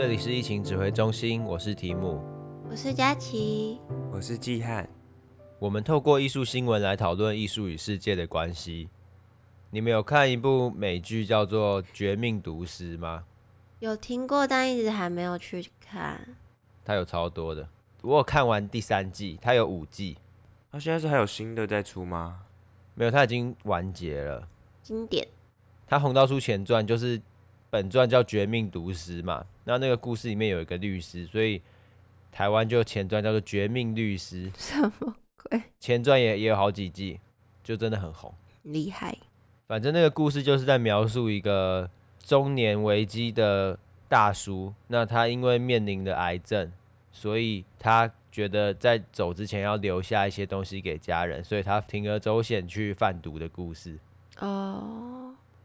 这里是疫情指挥中心，我是提姆，我是佳琪，我是季汉。我们透过艺术新闻来讨论艺术与世界的关系。你们有看一部美剧叫做《绝命毒师》吗？有听过，但一直还没有去看。它有超多的，我有看完第三季，它有五季。它现在是还有新的在出吗？没有，它已经完结了。经典。它红到出前传，就是本传叫《绝命毒师》嘛。那那个故事里面有一个律师，所以台湾就前传叫做《绝命律师》。什么鬼？前传也也有好几季，就真的很红，厉害。反正那个故事就是在描述一个中年危机的大叔，那他因为面临的癌症，所以他。觉得在走之前要留下一些东西给家人，所以他铤而走险去贩毒的故事。哦。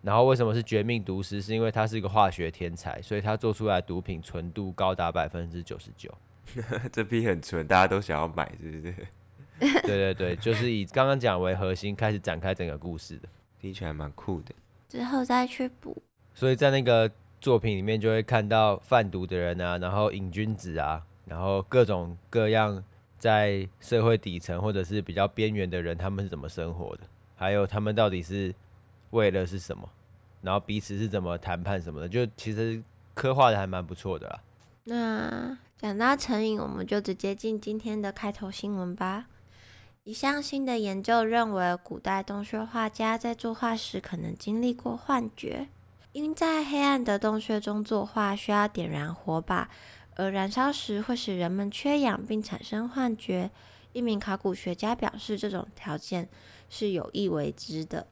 Oh. 然后为什么是绝命毒师？是因为他是一个化学天才，所以他做出来的毒品纯度高达百分之九十九。这批很纯，大家都想要买，是不是？对对对，就是以刚刚讲为核心开始展开整个故事的，听起来蛮酷的。之后再去补。所以在那个作品里面就会看到贩毒的人啊，然后瘾君子啊。然后各种各样在社会底层或者是比较边缘的人，他们是怎么生活的？还有他们到底是为了是什么？然后彼此是怎么谈判什么的？就其实刻画的还蛮不错的啦。那讲到成瘾，我们就直接进今天的开头新闻吧。一项新的研究认为，古代洞穴画家在作画时可能经历过幻觉，因在黑暗的洞穴中作画需要点燃火把。而燃烧时会使人们缺氧并产生幻觉。一名考古学家表示，这种条件是有意为之的。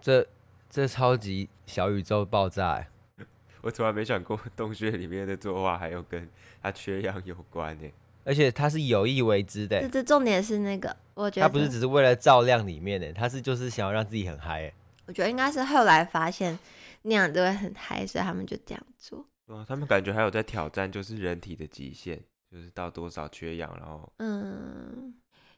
这这超级小宇宙爆炸！我从来没想过洞穴里面的作画还有跟他缺氧有关呢。而且他是有意为之的。这这重点是那个，我觉得他不是只是为了照亮里面的，他是就是想要让自己很嗨。我觉得应该是后来发现那样就会很嗨，所以他们就这样做。哇，他们感觉还有在挑战，就是人体的极限，就是到多少缺氧，然后嗯，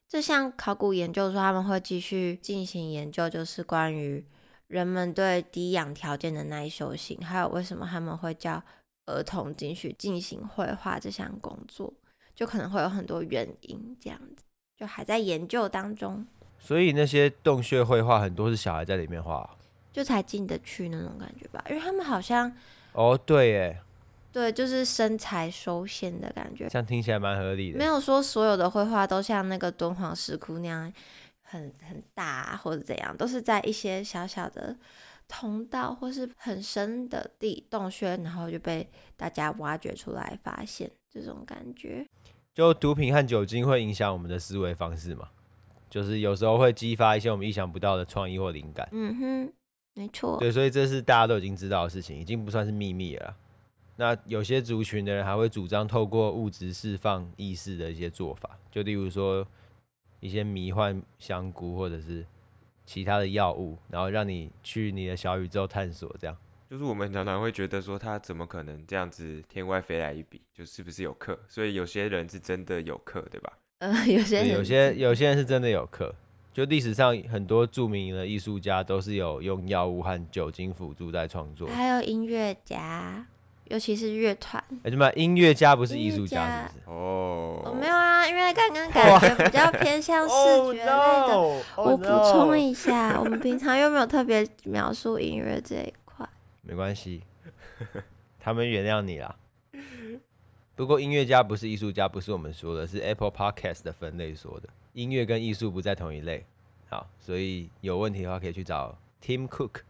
这项考古研究说他们会继续进行研究，就是关于人们对低氧条件的耐受性，还有为什么他们会叫儿童进去进行绘画这项工作，就可能会有很多原因，这样子就还在研究当中。所以那些洞穴绘画很多是小孩在里面画，就才进得去那种感觉吧，因为他们好像。哦，对，耶，对，就是身材受限的感觉，这样听起来蛮合理的。没有说所有的绘画都像那个敦煌石窟那样很很大或者怎样，都是在一些小小的通道或是很深的地洞穴，然后就被大家挖掘出来发现这种感觉。就毒品和酒精会影响我们的思维方式嘛，就是有时候会激发一些我们意想不到的创意或灵感。嗯哼。没错，对，所以这是大家都已经知道的事情，已经不算是秘密了。那有些族群的人还会主张透过物质释放意识的一些做法，就例如说一些迷幻香菇或者是其他的药物，然后让你去你的小宇宙探索。这样，就是我们常常会觉得说他怎么可能这样子天外飞来一笔，就是不是有课？所以有些人是真的有课，对吧？呃，有些人有些有些人是真的有课。就历史上很多著名的艺术家都是有用药物和酒精辅助在创作，还有音乐家，尤其是乐团。哎，什么音乐家不是艺术家，是不是？哦，我没有啊，因为刚刚感觉比较偏向视觉类的。Oh, no. Oh, no. 我补充一下，我们平常又没有特别描述音乐这一块。没关系，他们原谅你啦。不过音乐家不是艺术家，不是我们说的，是 Apple Podcast 的分类说的。音乐跟艺术不在同一类，好，所以有问题的话可以去找 Tim Cook。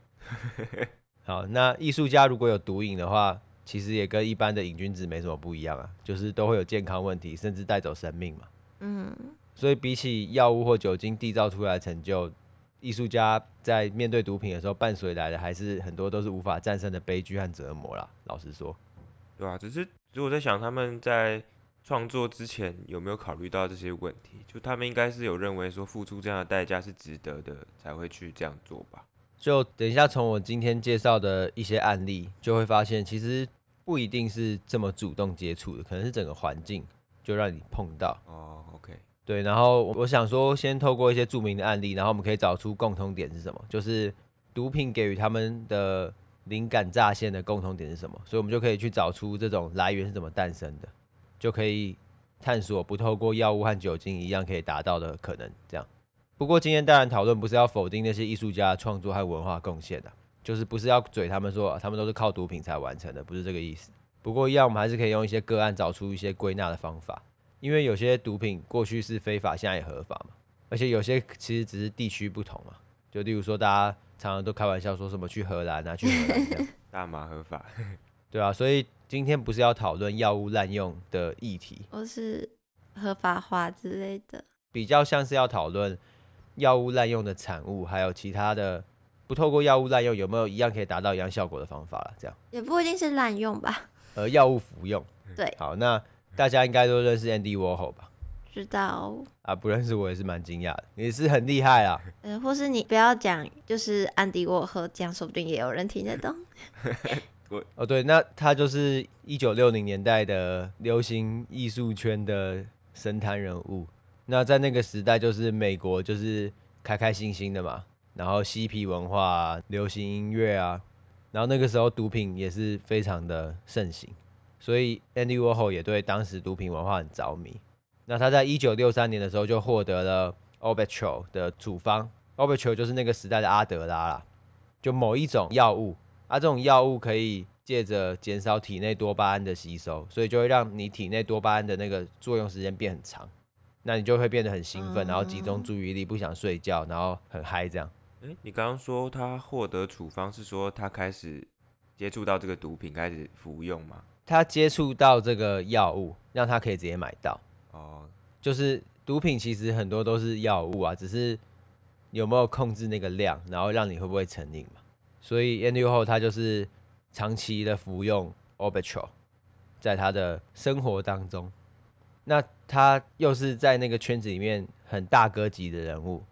好，那艺术家如果有毒瘾的话，其实也跟一般的瘾君子没什么不一样啊，就是都会有健康问题，甚至带走生命嘛。嗯，所以比起药物或酒精缔造出来的成就，艺术家在面对毒品的时候，伴随来的还是很多都是无法战胜的悲剧和折磨啦。老实说，对啊，只是如果在想他们在。创作之前有没有考虑到这些问题？就他们应该是有认为说付出这样的代价是值得的，才会去这样做吧。就等一下从我今天介绍的一些案例，就会发现其实不一定是这么主动接触的，可能是整个环境就让你碰到。哦，OK，对。然后我想说，先透过一些著名的案例，然后我们可以找出共同点是什么，就是毒品给予他们的灵感乍现的共同点是什么，所以我们就可以去找出这种来源是怎么诞生的，就可以探索不透过药物和酒精一样可以达到的可能。这样。不过今天当然讨论不是要否定那些艺术家创作和文化贡献的，就是不是要嘴他们说他们都是靠毒品才完成的，不是这个意思。不过一样，我们还是可以用一些个案找出一些归纳的方法，因为有些毒品过去是非法，现在也合法嘛，而且有些其实只是地区不同嘛。就例如说，大家常常都开玩笑说什么去荷兰啊，去荷兰这样，大麻合法，对啊。所以今天不是要讨论药物滥用的议题，或是合法化之类的，比较像是要讨论。药物滥用的产物，还有其他的不透过药物滥用，有没有一样可以达到一样效果的方法了？这样也不一定是滥用吧。呃，药物服用。对。好，那大家应该都认识 Andy Warhol 吧？知道。啊，不认识我也是蛮惊讶的，也是很厉害啊。呃，或是你不要讲，就是安迪沃荷，这样说不定也有人听得懂。我哦，对，那他就是一九六零年代的流行艺术圈的神坛人物。那在那个时代，就是美国就是开开心心的嘛，然后嬉皮文化啊，流行音乐啊，然后那个时候毒品也是非常的盛行，所以 Andy Warhol 也对当时毒品文化很着迷。那他在一九六三年的时候就获得了 Albuterol 的处方，Albuterol 就是那个时代的阿德拉啦，就某一种药物，啊，这种药物可以借着减少体内多巴胺的吸收，所以就会让你体内多巴胺的那个作用时间变很长。那你就会变得很兴奋，然后集中注意力，不想睡觉，然后很嗨这样。诶，你刚刚说他获得处方是说他开始接触到这个毒品，开始服用吗？他接触到这个药物，让他可以直接买到。哦，就是毒品其实很多都是药物啊，只是有没有控制那个量，然后让你会不会成瘾嘛。所以 Andy Warhol 他就是长期的服用 Albuterol，在他的生活当中。那他又是在那个圈子里面很大哥级的人物，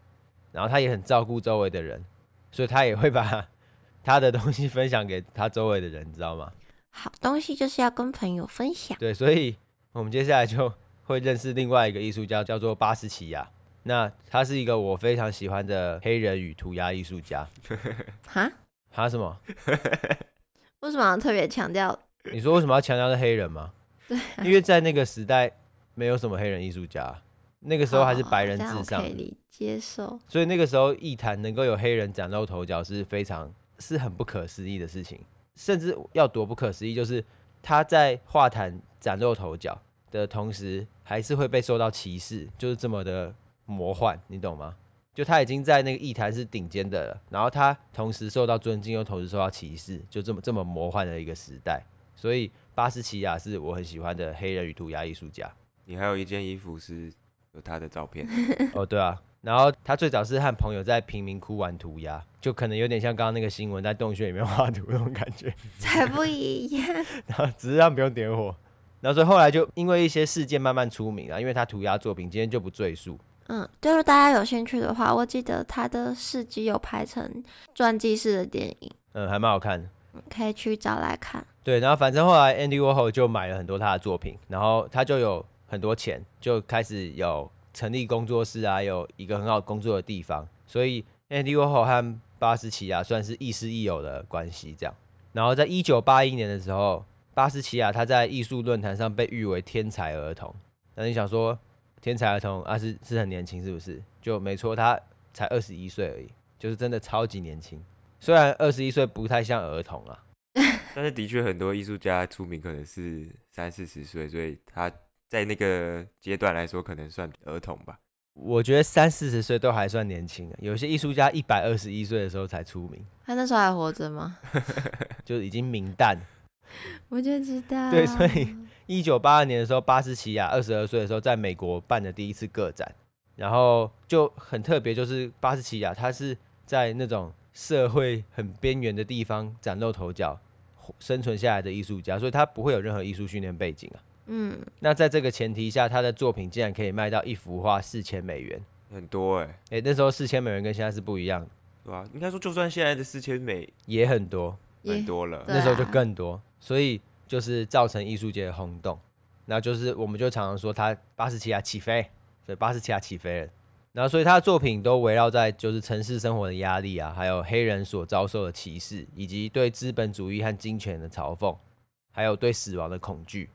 然后他也很照顾周围的人，所以他也会把 他的东西分享给他周围的人，你知道吗？好东西就是要跟朋友分享。对，所以我们接下来就会认识另外一个艺术家，叫做巴斯奇亚。那他是一个我非常喜欢的黑人与涂鸦艺术家。哈？哈什么？为什么要特别强调？你说为什么要强调是黑人吗？对，因为在那个时代。没有什么黑人艺术家，那个时候还是白人至上，可以接受。所以那个时候艺坛能够有黑人崭露头角是非常是很不可思议的事情，甚至要多不可思议，就是他在画坛崭露头角的同时，还是会被受到歧视，就是这么的魔幻，你懂吗？就他已经在那个艺坛是顶尖的了，然后他同时受到尊敬，又同时受到歧视，就这么这么魔幻的一个时代。所以巴斯奇亚是我很喜欢的黑人与涂鸦艺术家。你还有一件衣服是有他的照片 哦，对啊，然后他最早是和朋友在贫民窟玩涂鸦，就可能有点像刚刚那个新闻在洞穴里面画图那种感觉，才不一样。然后只是让不用点火，然后所以后来就因为一些事件慢慢出名了，因为他涂鸦作品，今天就不赘述。嗯，就是大家有兴趣的话，我记得他的事迹有拍成传记式的电影，嗯，还蛮好看的，可以去找来看。对，然后反正后来 Andy Warhol 就买了很多他的作品，然后他就有。很多钱就开始有成立工作室啊，有一个很好工作的地方，所以 Andy Warhol 和巴斯奇亚算是亦师亦友的关系这样。然后在一九八一年的时候，巴斯奇亚他在艺术论坛上被誉为天才儿童。那你想说天才儿童啊是是很年轻是不是？就没错，他才二十一岁而已，就是真的超级年轻。虽然二十一岁不太像儿童啊，但是的确很多艺术家出名可能是三四十岁，所以他。在那个阶段来说，可能算儿童吧。我觉得三四十岁都还算年轻。有些艺术家一百二十一岁的时候才出名。他那时候还活着吗？就已经名旦。我就知道。对，所以一九八二年的时候，巴斯奇亚二十二岁的时候，在美国办的第一次个展，然后就很特别，就是巴斯奇亚他是在那种社会很边缘的地方崭露头角生存下来的艺术家，所以他不会有任何艺术训练背景啊。嗯，那在这个前提下，他的作品竟然可以卖到一幅画四千美元，很多哎、欸！哎、欸，那时候四千美元跟现在是不一样，对吧、啊？应该说，就算现在的四千美也很多，很多了。那时候就更多，所以就是造成艺术界的轰动。那就是我们就常常说他巴士奇亚起飞，所以巴士奇亚起飞了。然后所以他的作品都围绕在就是城市生活的压力啊，还有黑人所遭受的歧视，以及对资本主义和金钱的嘲讽，还有对死亡的恐惧。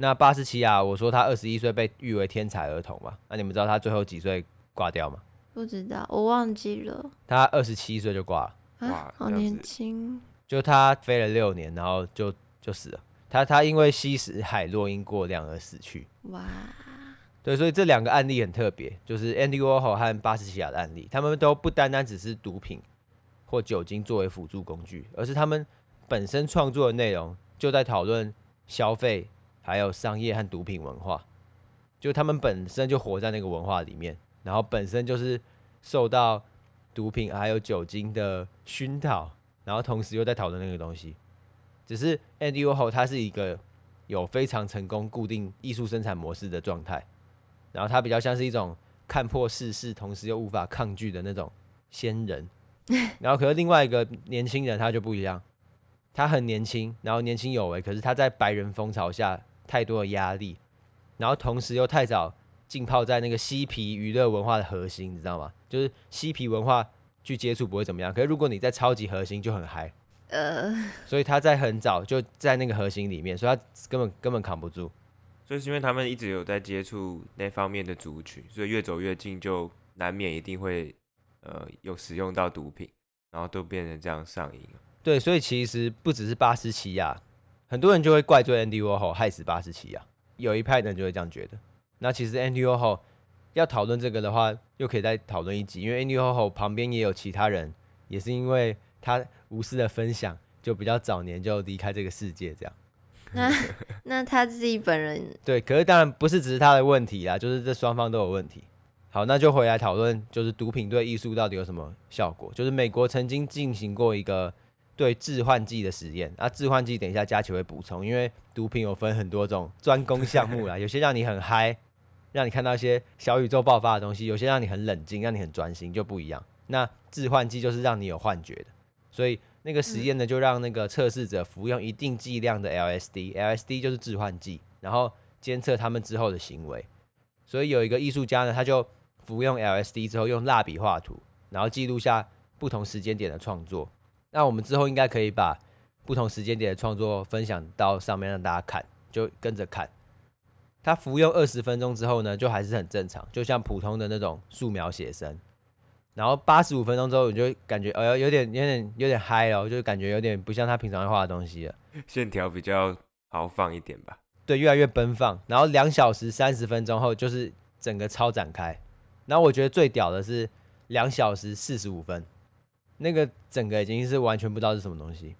那巴斯奇亚，我说他二十一岁被誉为天才儿童嘛，那你们知道他最后几岁挂掉吗？不知道，我忘记了。他二十七岁就挂了，啊，好年轻。就他飞了六年，然后就就死了。他他因为吸食海洛因过量而死去。哇。对，所以这两个案例很特别，就是 Andy Warhol 和巴斯奇亚的案例，他们都不单单只是毒品或酒精作为辅助工具，而是他们本身创作的内容就在讨论消费，还有商业和毒品文化，就他们本身就活在那个文化里面，然后本身就是受到毒品还有酒精的熏陶，然后同时又在讨论那个东西。只是 Andy Warhol 他是一个有非常成功固定艺术生产模式的状态。然后他比较像是一种看破世事，同时又无法抗拒的那种仙人。然后可是另外一个年轻人他就不一样，他很年轻，然后年轻有为，可是他在白人风潮下太多的压力，然后同时又太早浸泡在那个嬉皮娱乐文化的核心，你知道吗？就是嬉皮文化去接触不会怎么样，可是如果你在超级核心就很嗨。呃，所以他在很早就在那个核心里面，所以他根本根本扛不住。所以是因为他们一直有在接触那方面的族群，所以越走越近，就难免一定会呃有使用到毒品，然后都变成这样上瘾。对，所以其实不只是巴斯奇亚，很多人就会怪罪 Andy Warhol 害死巴斯奇亚，有一派人就会这样觉得。那其实 Andy Warhol 要讨论这个的话，又可以再讨论一集，因为 Andy Warhol 旁边也有其他人，也是因为他无私的分享，就比较早年就离开这个世界这样。那那他自己本人对，可是当然不是只是他的问题啦，就是这双方都有问题。好，那就回来讨论，就是毒品对艺术到底有什么效果？就是美国曾经进行过一个对致幻剂的实验，啊，致幻剂等一下佳琪会补充，因为毒品有分很多种专攻项目啦，有些让你很嗨，让你看到一些小宇宙爆发的东西；有些让你很冷静，让你很专心，就不一样。那致幻剂就是让你有幻觉的，所以。那个实验呢，就让那个测试者服用一定剂量的 LSD，LSD 就是致幻剂，然后监测他们之后的行为。所以有一个艺术家呢，他就服用 LSD 之后，用蜡笔画图，然后记录下不同时间点的创作。那我们之后应该可以把不同时间点的创作分享到上面让大家看，就跟着看。他服用二十分钟之后呢，就还是很正常，就像普通的那种素描写生。然后八十五分钟之后，你就感觉呃有点有点有点嗨哦，就感觉有点不像他平常会画的东西了，线条比较豪放一点吧。对，越来越奔放。然后两小时三十分钟后，就是整个超展开。然后我觉得最屌的是两小时四十五分，那个整个已经是完全不知道是什么东西，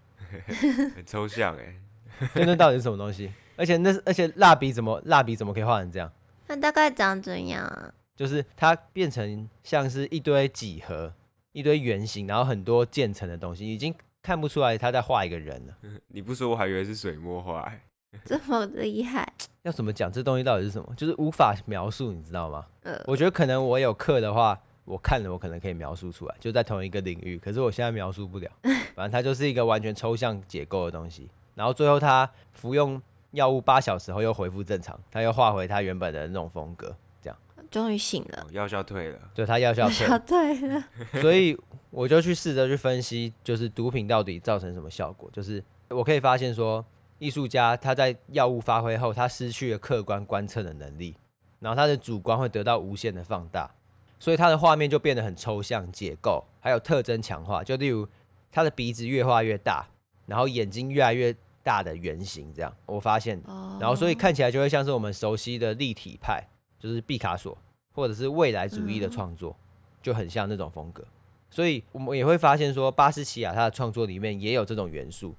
很抽象哎。那那到底是什么东西？而且那而且蜡笔怎么蜡笔怎么可以画成这样？那大概长怎样啊？就是它变成像是一堆几何、一堆圆形，然后很多渐层的东西，已经看不出来他在画一个人了。你不说我还以为是水墨画，这么厉害？要怎么讲这东西到底是什么？就是无法描述，你知道吗？呃，我觉得可能我有课的话，我看了我可能可以描述出来，就在同一个领域。可是我现在描述不了，反正它就是一个完全抽象解构的东西。然后最后他服用药物八小时后又恢复正常，他又画回他原本的那种风格。这样终于醒了，药效退了，对，他药效退了，退了，所以我就去试着去分析，就是毒品到底造成什么效果。就是我可以发现说，艺术家他在药物发挥后，他失去了客观观测的能力，然后他的主观会得到无限的放大，所以他的画面就变得很抽象、解构，还有特征强化。就例如他的鼻子越画越大，然后眼睛越来越大的圆形，这样我发现，然后所以看起来就会像是我们熟悉的立体派。就是毕卡索或者是未来主义的创作，就很像那种风格，所以我们也会发现说，巴斯奇亚他的创作里面也有这种元素，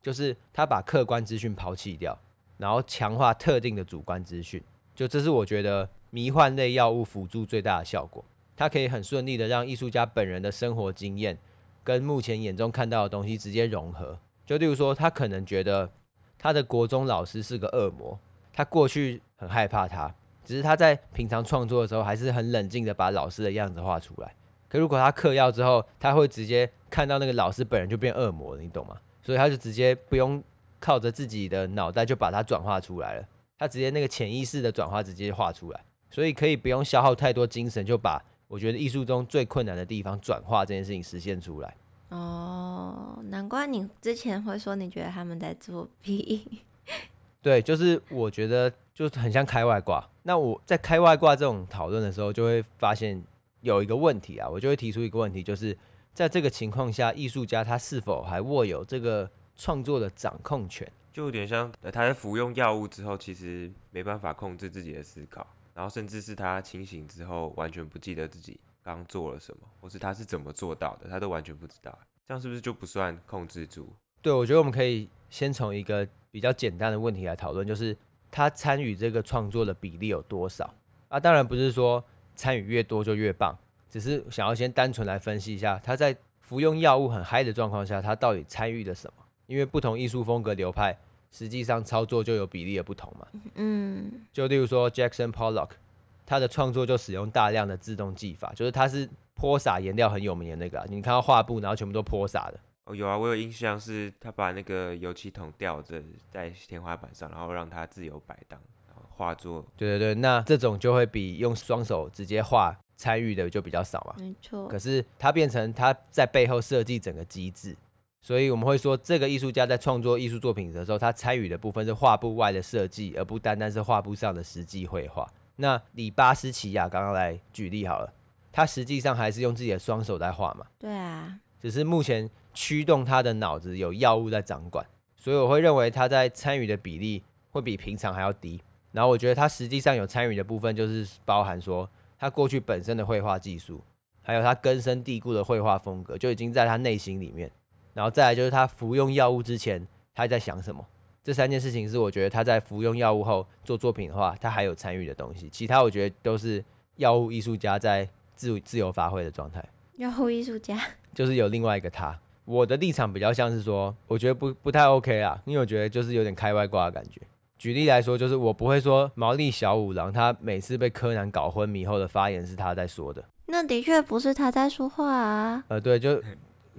就是他把客观资讯抛弃掉，然后强化特定的主观资讯，就这是我觉得迷幻类药物辅助最大的效果，它可以很顺利的让艺术家本人的生活经验跟目前眼中看到的东西直接融合，就例如说，他可能觉得他的国中老师是个恶魔，他过去很害怕他。只是他在平常创作的时候，还是很冷静的把老师的样子画出来。可如果他嗑药之后，他会直接看到那个老师本人就变恶魔了，你懂吗？所以他就直接不用靠着自己的脑袋就把它转化出来了，他直接那个潜意识的转化直接画出来，所以可以不用消耗太多精神就把我觉得艺术中最困难的地方，转化这件事情实现出来。哦，难怪你之前会说你觉得他们在作弊。对，就是我觉得就很像开外挂。那我在开外挂这种讨论的时候，就会发现有一个问题啊，我就会提出一个问题，就是在这个情况下，艺术家他是否还握有这个创作的掌控权？就有点像他在服用药物之后，其实没办法控制自己的思考，然后甚至是他清醒之后，完全不记得自己刚做了什么，或是他是怎么做到的，他都完全不知道。这样是不是就不算控制住？对，我觉得我们可以先从一个比较简单的问题来讨论，就是他参与这个创作的比例有多少？啊，当然不是说参与越多就越棒，只是想要先单纯来分析一下，他在服用药物很嗨的状况下，他到底参与了什么？因为不同艺术风格流派，实际上操作就有比例的不同嘛。嗯，就例如说 Jackson Pollock，他的创作就使用大量的自动技法，就是他是泼洒颜料很有名的那个，你看到画布，然后全部都泼洒的。哦，有啊，我有印象是他把那个油漆桶吊着在天花板上，然后让它自由摆荡，然后画作。对对对，那这种就会比用双手直接画参与的就比较少嘛。没错。可是他变成他在背后设计整个机制，所以我们会说这个艺术家在创作艺术作品的时候，他参与的部分是画布外的设计，而不单单是画布上的实际绘画。那以巴斯奇亚刚刚来举例好了，他实际上还是用自己的双手在画嘛。对啊。只是目前。驱动他的脑子有药物在掌管，所以我会认为他在参与的比例会比平常还要低。然后我觉得他实际上有参与的部分，就是包含说他过去本身的绘画技术，还有他根深蒂固的绘画风格，就已经在他内心里面。然后再来就是他服用药物之前他在想什么，这三件事情是我觉得他在服用药物后做作品的话，他还有参与的东西。其他我觉得都是药物艺术家在自自由发挥的状态。药物艺术家就是有另外一个他。我的立场比较像是说，我觉得不不太 OK 啊，因为我觉得就是有点开外挂的感觉。举例来说，就是我不会说毛利小五郎他每次被柯南搞昏迷后的发言是他在说的。那的确不是他在说话啊。呃，对，就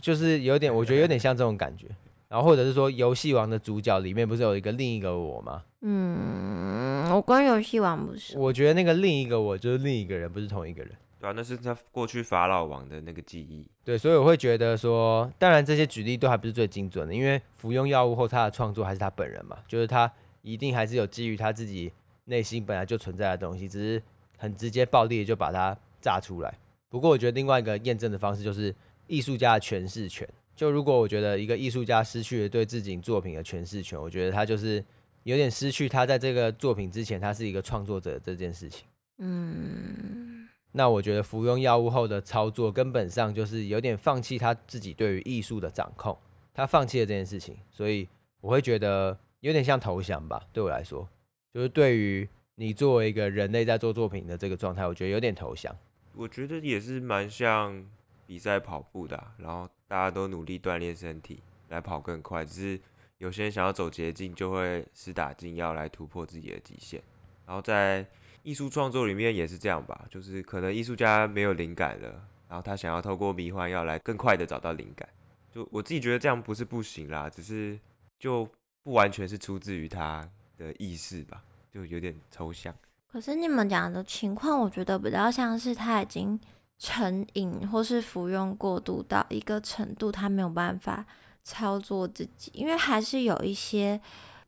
就是有点，我觉得有点像这种感觉。然后或者是说，游戏王的主角里面不是有一个另一个我吗？嗯，我关游戏王不是。我觉得那个另一个我就是另一个人，不是同一个人。对啊，那是他过去法老王的那个记忆。对，所以我会觉得说，当然这些举例都还不是最精准的，因为服用药物后他的创作还是他本人嘛，就是他一定还是有基于他自己内心本来就存在的东西，只是很直接暴力的就把它炸出来。不过我觉得另外一个验证的方式就是艺术家的诠释权。就如果我觉得一个艺术家失去了对自己作品的诠释权，我觉得他就是有点失去他在这个作品之前他是一个创作者这件事情。嗯。那我觉得服用药物后的操作根本上就是有点放弃他自己对于艺术的掌控，他放弃了这件事情，所以我会觉得有点像投降吧。对我来说，就是对于你作为一个人类在做作品的这个状态，我觉得有点投降。我觉得也是蛮像比赛跑步的，然后大家都努力锻炼身体来跑更快，只是有些人想要走捷径，就会施打劲要来突破自己的极限，然后在。艺术创作里面也是这样吧，就是可能艺术家没有灵感了，然后他想要透过迷幻药来更快的找到灵感。就我自己觉得这样不是不行啦，只是就不完全是出自于他的意识吧，就有点抽象。可是你们讲的情况，我觉得比较像是他已经成瘾或是服用过度到一个程度，他没有办法操作自己，因为还是有一些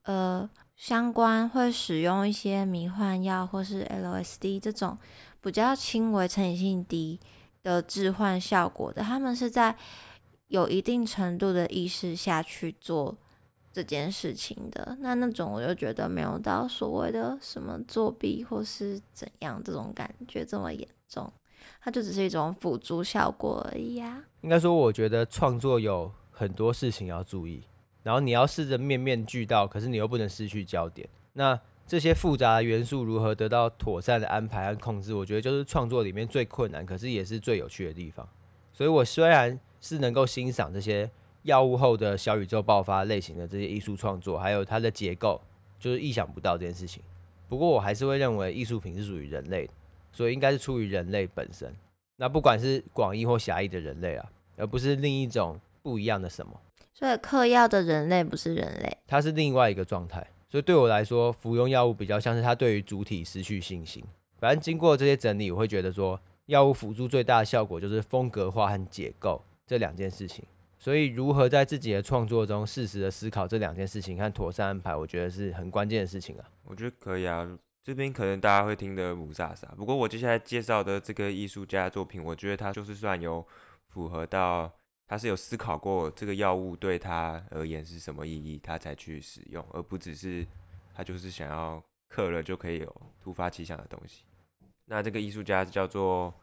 呃。相关会使用一些迷幻药或是 LSD 这种比较轻微、成瘾性低的致幻效果的，他们是在有一定程度的意识下去做这件事情的。那那种我就觉得没有到所谓的什么作弊或是怎样这种感觉这么严重，它就只是一种辅助效果而已呀。应该说，我觉得创作有很多事情要注意。然后你要试着面面俱到，可是你又不能失去焦点。那这些复杂的元素如何得到妥善的安排和控制？我觉得就是创作里面最困难，可是也是最有趣的地方。所以我虽然是能够欣赏这些药物后的小宇宙爆发类型的这些艺术创作，还有它的结构，就是意想不到这件事情。不过我还是会认为艺术品是属于人类的，所以应该是出于人类本身。那不管是广义或狭义的人类啊，而不是另一种不一样的什么。所以嗑药的人类不是人类，他是另外一个状态。所以对我来说，服用药物比较像是他对于主体失去信心。反正经过这些整理，我会觉得说，药物辅助最大的效果就是风格化和解构这两件事情。所以，如何在自己的创作中适时的思考这两件事情和妥善安排，我觉得是很关键的事情啊。我觉得可以啊。这边可能大家会听得雾煞煞，不过我接下来介绍的这个艺术家作品，我觉得他就是算有符合到，他是有思考过这个药物对他而言是什么意义，他才去使用，而不只是他就是想要刻了就可以有突发奇想的东西。那这个艺术家叫做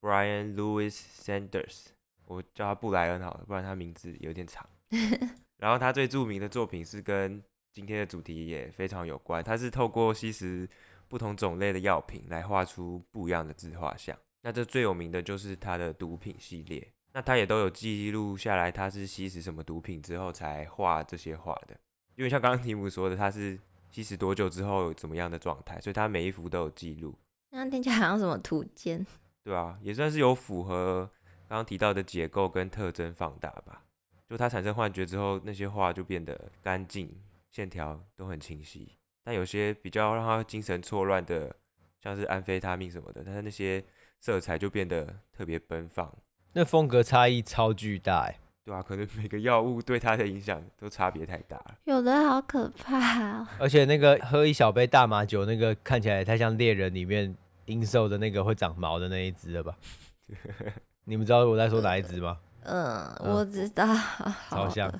Brian Louis Sanders，我叫他布莱恩好了，不然他名字有点长。然后他最著名的作品是跟今天的主题也非常有关，它是透过吸食不同种类的药品来画出不一样的自画像。那这最有名的就是它的毒品系列，那它也都有记录下来，它是吸食什么毒品之后才画这些画的。因为像刚刚题目说的，它是吸食多久之后有怎么样的状态，所以它每一幅都有记录。那听起来好像什么图鉴？对啊，也算是有符合刚刚提到的结构跟特征放大吧。就它产生幻觉之后，那些画就变得干净。线条都很清晰，但有些比较让他精神错乱的，像是安非他命什么的，但是那些色彩就变得特别奔放。那风格差异超巨大哎，对啊，可能每个药物对他的影响都差别太大了。有的好可怕哦。而且那个喝一小杯大麻酒，那个看起来也太像猎人里面阴兽的那个会长毛的那一只了吧？你们知道我在说哪一只吗？嗯，我知道，超像。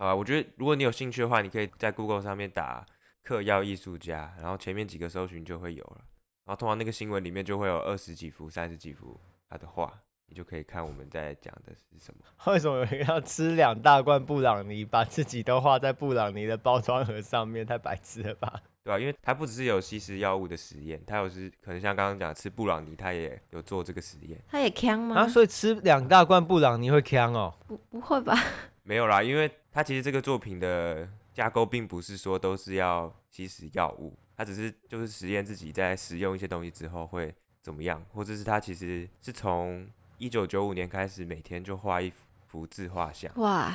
啊，我觉得如果你有兴趣的话，你可以在 Google 上面打“嗑药艺术家”，然后前面几个搜寻就会有了。然后通常那个新闻里面就会有二十几幅、三十几幅他的画，你就可以看我们在讲的是什么。为什么有人要吃两大罐布朗尼，把自己都画在布朗尼的包装盒上面？太白痴了吧？对啊，因为他不只是有吸食药物的实验，他有时可能像刚刚讲吃布朗尼，他也有做这个实验。他也呛吗？啊，所以吃两大罐布朗尼会呛哦？不，不会吧？没有啦，因为他其实这个作品的架构并不是说都是要吸食药物，他只是就是实验自己在使用一些东西之后会怎么样，或者是他其实是从一九九五年开始每天就画一幅自画像，哇，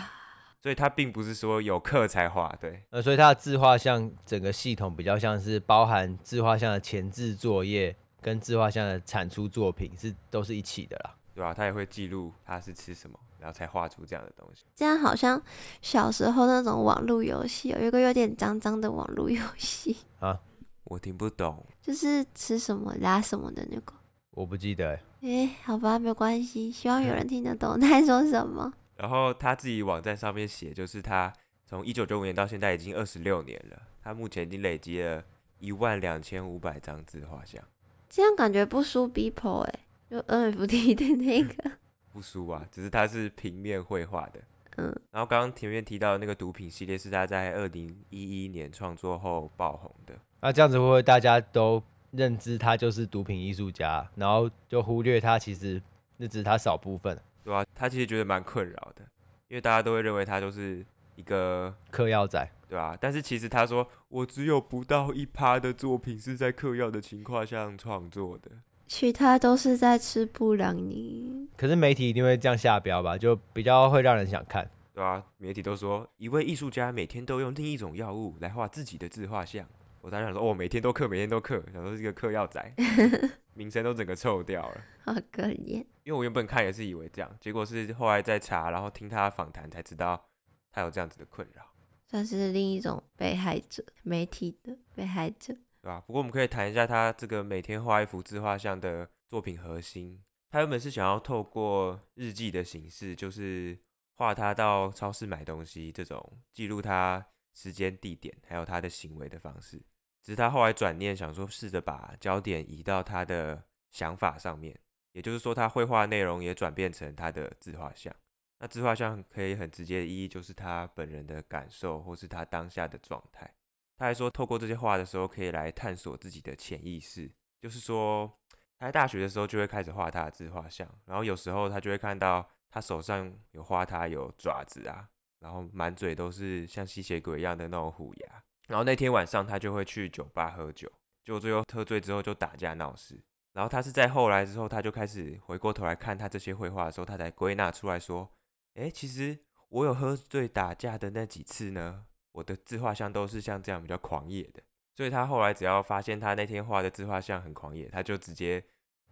所以他并不是说有课才画，对，呃，所以他的自画像整个系统比较像是包含自画像的前置作业跟自画像的产出作品是都是一起的啦，对吧？他也会记录他是吃什么。然后才画出这样的东西，这样好像小时候那种网络游戏，有一个有点脏脏的网络游戏 啊，我听不懂，就是吃什么拉什么的那个，我不记得。哎，好吧，没关系，希望有人 听得懂他在说什么。然后他自己网站上面写，就是他从一九九五年到现在已经二十六年了，他目前已经累积了一万两千五百张自画像，这样感觉不输 Beeple 哎，就 NFT 的那个。不输啊，只是它是平面绘画的。嗯，然后刚刚前面提到的那个毒品系列是他在二零一一年创作后爆红的。那这样子会不会大家都认知他就是毒品艺术家，然后就忽略他其实那只是他少部分，对啊？他其实觉得蛮困扰的，因为大家都会认为他就是一个嗑药仔，对啊？但是其实他说，我只有不到一趴的作品是在嗑药的情况下创作的。其他都是在吃布朗尼，可是媒体一定会这样下标吧？就比较会让人想看，对啊，媒体都说一位艺术家每天都用另一种药物来画自己的自画像，我当时想说，哦，每天都刻，每天都刻，想说是个嗑药仔，名声都整个臭掉了，好可怜。因为我原本看也是以为这样，结果是后来再查，然后听他访谈才知道他有这样子的困扰，算是另一种被害者，媒体的被害者。对吧？不过我们可以谈一下他这个每天画一幅自画像的作品核心。他原本是想要透过日记的形式，就是画他到超市买东西这种记录他时间、地点还有他的行为的方式。只是他后来转念想说，试着把焦点移到他的想法上面，也就是说，他绘画内容也转变成他的自画像。那自画像可以很直接的意义，就是他本人的感受或是他当下的状态。他还说，透过这些画的时候，可以来探索自己的潜意识。就是说，他在大学的时候就会开始画他的自画像，然后有时候他就会看到他手上有画他有爪子啊，然后满嘴都是像吸血鬼一样的那种虎牙。然后那天晚上他就会去酒吧喝酒，就最后喝醉之后就打架闹事。然后他是在后来之后，他就开始回过头来看他这些绘画的时候，他才归纳出来说：诶，其实我有喝醉打架的那几次呢。我的自画像都是像这样比较狂野的，所以他后来只要发现他那天画的自画像很狂野，他就直接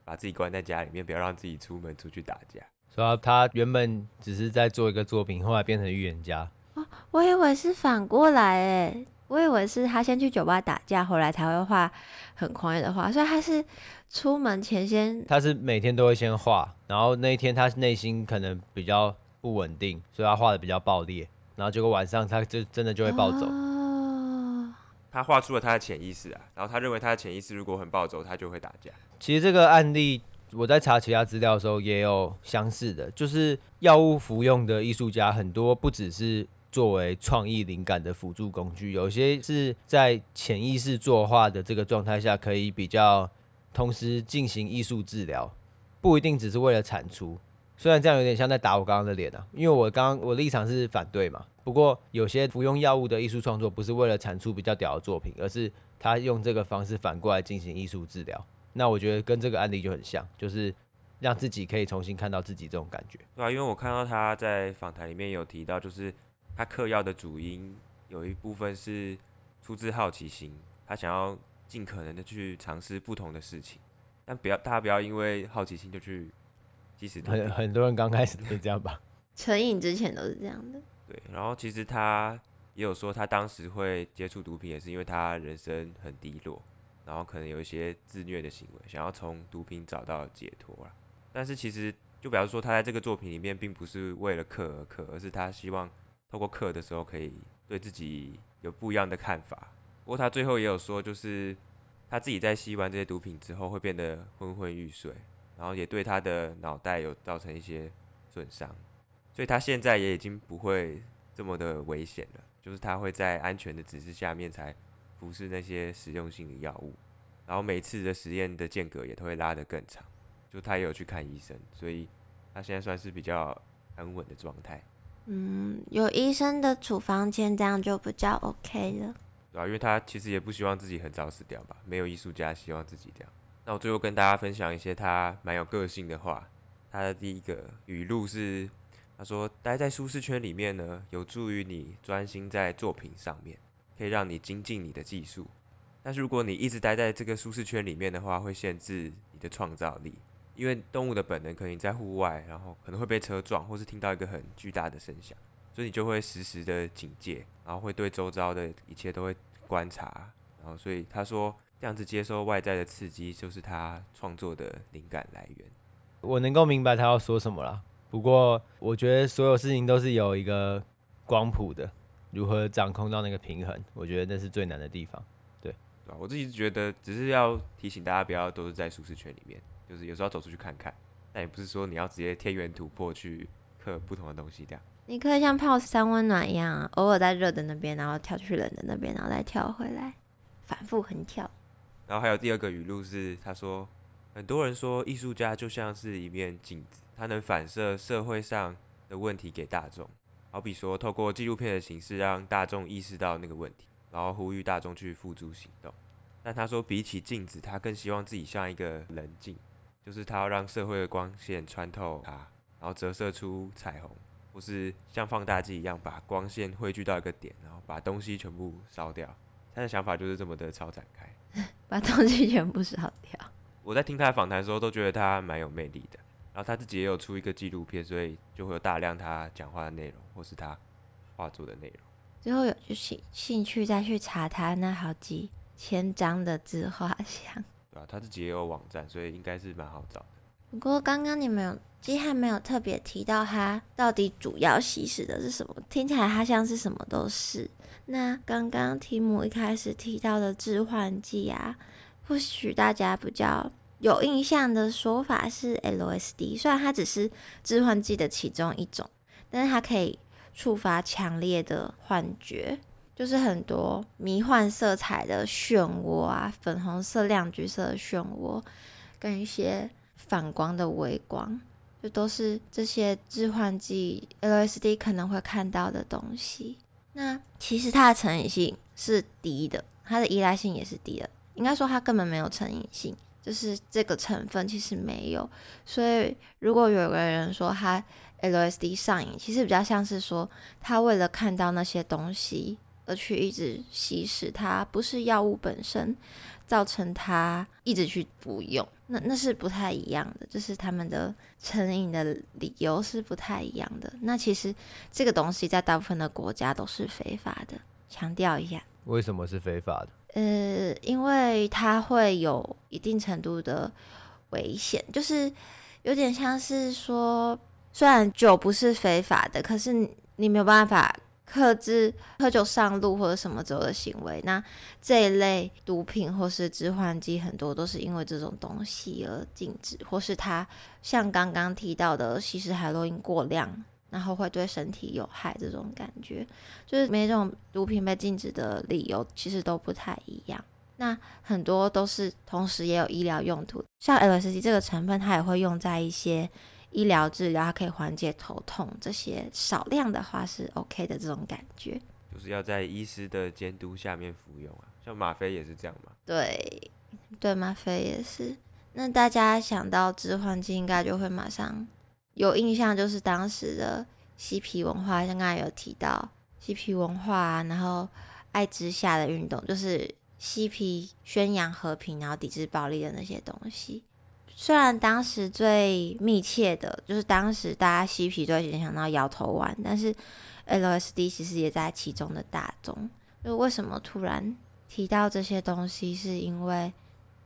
把自己关在家里面，不要让自己出门出去打架。所以、他原本只是在做一个作品，后来变成预言家。哦，我以为是反过来诶，我以为是他先去酒吧打架，后来才会画很狂野的画，所以他是出门前先，他是每天都会先画，然后那一天他内心可能比较不稳定，所以他画的比较爆裂，然后结果晚上他就真的就会暴走。哦，他画出了他的潜意识啊，然后他认为他的潜意识如果很暴走，他就会打架。其实这个案例。我在查其他资料的时候也有相似的，就是药物服用的艺术家很多，不只是作为创意灵感的辅助工具，有些是在潜意识作画的这个状态下，可以比较同时进行艺术治疗，不一定只是为了产出。虽然这样有点像在打我刚刚的脸啊，因为我刚刚我立场是反对嘛。不过有些服用药物的艺术创作不是为了产出比较屌的作品，而是他用这个方式反过来进行艺术治疗。那我觉得跟这个案例就很像，就是让自己可以重新看到自己这种感觉。对啊，因为我看到他在访谈里面有提到，就是他嗑药的主因有一部分是出自好奇心，他想要尽可能的去尝试不同的事情，但不要大家不要因为好奇心就去，即使很很多人刚开始都是这样吧，成瘾之前都是这样的。对，然后其实他也有说，他当时会接触毒品，也是因为他人生很低落。然后可能有一些自虐的行为，想要从毒品找到解脱啦。但是其实就表示说，他在这个作品里面并不是为了克而克，而是他希望透过克的时候可以对自己有不一样的看法。不过他最后也有说，就是他自己在吸完这些毒品之后会变得昏昏欲睡，然后也对他的脑袋有造成一些损伤。所以他现在也已经不会这么的危险了，就是他会在安全的指示下面才。服侍那些实用性的药物，然后每次的实验的间隔也都会拉得更长，就他也有去看医生，所以他现在算是比较安稳的状态。嗯，有医生的处方签，这样就比较 OK 了。对啊，因为他其实也不希望自己很早死掉吧，没有艺术家希望自己这样。那我最后跟大家分享一些他蛮有个性的话。他的第一个语录是，他说：“待在舒适圈里面呢，有助于你专心在作品上面。”可以让你精进你的技术，但是如果你一直待在这个舒适圈里面的话，会限制你的创造力。因为动物的本能可能在户外，然后可能会被车撞，或是听到一个很巨大的声响，所以你就会时时的警戒，然后会对周遭的一切都会观察。然后，所以他说这样子接收外在的刺激，就是他创作的灵感来源。我能够明白他要说什么了，不过我觉得所有事情都是有一个光谱的。如何掌控到那个平衡？我觉得那是最难的地方。对，对，我自己觉得只是要提醒大家，不要都是在舒适圈里面，就是有时候要走出去看看。但也不是说你要直接天元突破去刻不同的东西这样。你可以像泡三温暖一样啊，偶尔在热的那边，然后跳去冷的那边，然后再跳回来，反复横跳。然后还有第二个语录是，他说，很多人说艺术家就像是一面镜子，他能反射社会上的问题给大众。好比说，透过纪录片的形式让大众意识到那个问题，然后呼吁大众去付诸行动。但他说，比起镜子，他更希望自己像一个棱镜，就是他要让社会的光线穿透它，然后折射出彩虹，或是像放大镜一样把光线汇聚到一个点，然后把东西全部烧掉。他的想法就是这么的超展开，把东西全部烧掉。我在听他的访谈的时候，都觉得他蛮有魅力的。然后他自己也有出一个纪录片，所以就会有大量他讲话的内容，或是他画作的内容。最后有就兴兴趣再去查他那好几千张的自画像。对啊，他自己也有网站，所以应该是蛮好找的。不过刚刚你们有，基汉没有特别提到他到底主要吸食的是什么，听起来他像是什么都是。那刚刚提姆一开始提到的致幻剂啊，或许大家比较。有印象的说法是 LSD，虽然它只是致幻剂的其中一种，但是它可以触发强烈的幻觉，就是很多迷幻色彩的漩涡啊，粉红色、亮橘色的漩涡，跟一些反光的微光，就都是这些致幻剂 LSD 可能会看到的东西。那其实它的成瘾性是低的，它的依赖性也是低的，应该说它根本没有成瘾性。就是这个成分其实没有，所以如果有个人说他 LSD 上瘾，其实比较像是说他为了看到那些东西而去一直吸食它，不是药物本身。造成他一直去服用，那那是不太一样的，就是他们的成瘾的理由是不太一样的。那其实这个东西在大部分的国家都是非法的，强调一下。为什么是非法的？呃，因为它会有一定程度的危险，就是有点像是说，虽然酒不是非法的，可是你没有办法。克制喝酒上路或者什么之后的行为，那这一类毒品或是致幻剂很多都是因为这种东西而禁止，或是它像刚刚提到的吸食海洛因过量，然后会对身体有害这种感觉，就是每种毒品被禁止的理由其实都不太一样。那很多都是同时也有医疗用途，像 LSD 这个成分，它也会用在一些。医疗治疗，它可以缓解头痛，这些少量的话是 OK 的，这种感觉。就是要在医师的监督下面服用啊，像吗啡也是这样嘛。对，对，吗啡也是。那大家想到致幻剂，应该就会马上有印象，就是当时的嬉皮文化，像刚才有提到嬉皮文化啊，然后爱之下的运动，就是嬉皮宣扬和平，然后抵制暴力的那些东西。虽然当时最密切的就是当时大家嬉皮都会联想到摇头丸，但是 LSD 其实也在其中的大宗。就为什么突然提到这些东西，是因为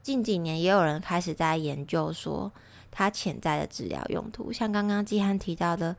近几年也有人开始在研究说它潜在的治疗用途，像刚刚季汉提到的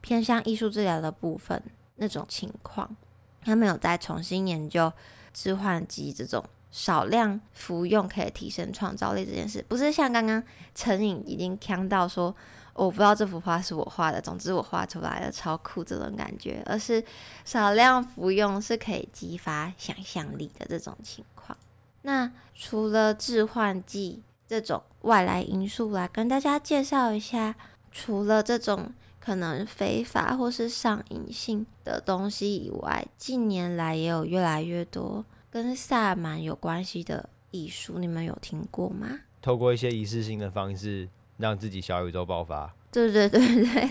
偏向艺术治疗的部分那种情况，他们有在重新研究致幻剂这种。少量服用可以提升创造力这件事，不是像刚刚成瘾已经强到说，我不知道这幅画是我画的，总之我画出来了超酷这种感觉，而是少量服用是可以激发想象力的这种情况。那除了致幻剂这种外来因素来跟大家介绍一下，除了这种可能非法或是上瘾性的东西以外，近年来也有越来越多。跟萨满有关系的艺术，你们有听过吗？透过一些仪式性的方式，让自己小宇宙爆发。对对对对，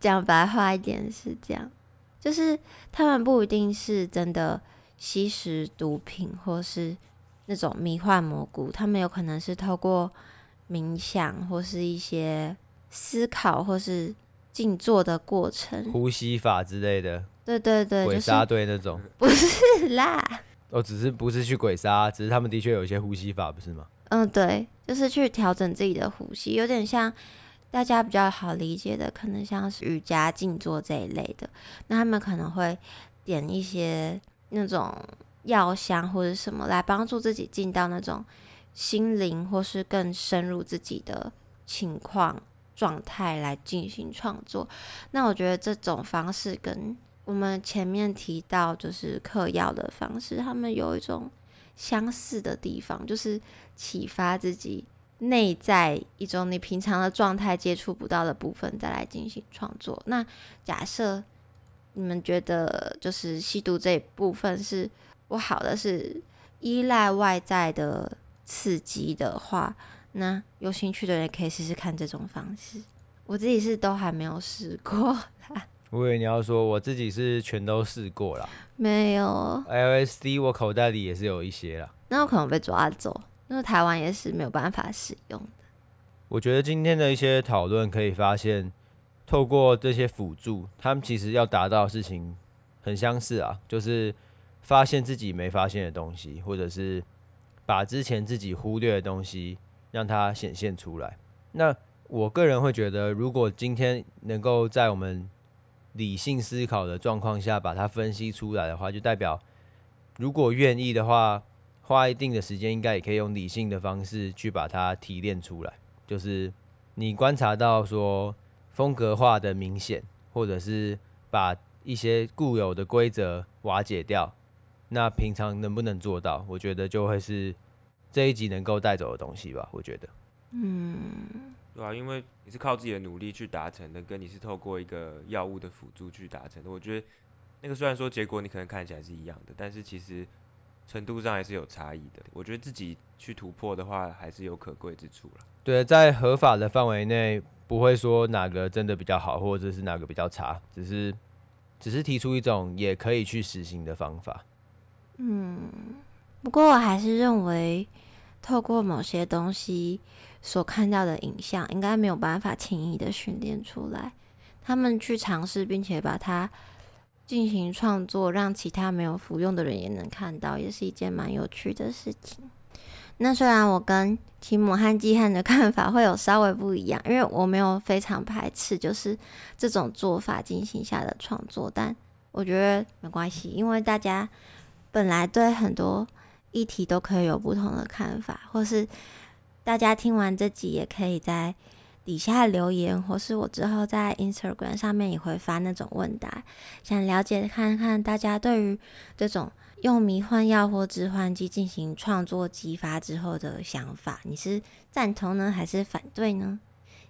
讲白话一点是这样，就是他们不一定是真的吸食毒品或是那种迷幻蘑菇，他们有可能是透过冥想或是一些思考或是静坐的过程，呼吸法之类的。对对对，鬼杀队那种。不是啦。哦，只是不是去鬼杀，只是他们的确有一些呼吸法，不是吗？嗯，对，就是去调整自己的呼吸，有点像大家比较好理解的，可能像是瑜伽、静坐这一类的。那他们可能会点一些那种药香或者什么来帮助自己进到那种心灵或是更深入自己的情况状态来进行创作。那我觉得这种方式跟我们前面提到，就是嗑药的方式，他们有一种相似的地方，就是启发自己内在一种你平常的状态接触不到的部分，再来进行创作。那假设你们觉得就是吸毒这一部分是不好的，是依赖外在的刺激的话，那有兴趣的人可以试试看这种方式。我自己是都还没有试过。我以为你要说我自己是全都试过了，没有 LSD，我口袋里也是有一些啦。那有可能被抓走，因为台湾也是没有办法使用的。我觉得今天的一些讨论可以发现，透过这些辅助，他们其实要达到的事情很相似啊，就是发现自己没发现的东西，或者是把之前自己忽略的东西让它显现出来。那我个人会觉得，如果今天能够在我们理性思考的状况下，把它分析出来的话，就代表如果愿意的话，花一定的时间，应该也可以用理性的方式去把它提炼出来。就是你观察到说风格化的明显，或者是把一些固有的规则瓦解掉，那平常能不能做到？我觉得就会是这一集能够带走的东西吧。我觉得，嗯。对啊，因为你是靠自己的努力去达成的，跟你是透过一个药物的辅助去达成的。我觉得那个虽然说结果你可能看起来是一样的，但是其实程度上还是有差异的。我觉得自己去突破的话，还是有可贵之处了。对，在合法的范围内，不会说哪个真的比较好，或者是哪个比较差，只是只是提出一种也可以去实行的方法。嗯，不过我还是认为。透过某些东西所看到的影像，应该没有办法轻易的训练出来。他们去尝试，并且把它进行创作，让其他没有服用的人也能看到，也是一件蛮有趣的事情。那虽然我跟提姆和季汉的 看法会有稍微不一样，因为我没有非常排斥就是这种做法进行下的创作，但我觉得没关系，因为大家本来对很多议题都可以有不同的看法，或是大家听完这集也可以在底下留言，或是我之后在 Instagram 上面也会发那种问答，想了解看看大家对于这种。用迷幻药或致幻剂进行创作激发之后的想法，你是赞同呢，还是反对呢？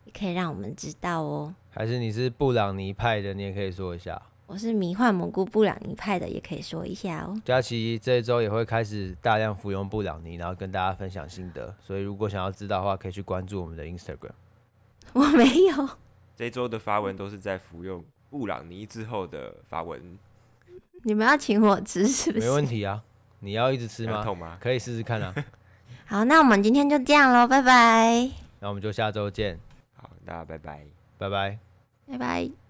也可以让我们知道哦。还是你是布朗尼派的，你也可以说一下。我是迷幻蘑菇布朗尼派的，也可以说一下哦。佳琪这一周也会开始大量服用布朗尼，然后跟大家分享心得。所以如果想要知道的话，可以去关注我们的 Instagram。我没有。这一周的发文都是在服用布朗尼之后的发文。你们要请我吃是不是？没问题啊，你要一直吃吗？吗可以试试看啊。好，那我们今天就这样喽，拜拜。那我们就下周见。好，大家拜拜，拜拜，拜拜。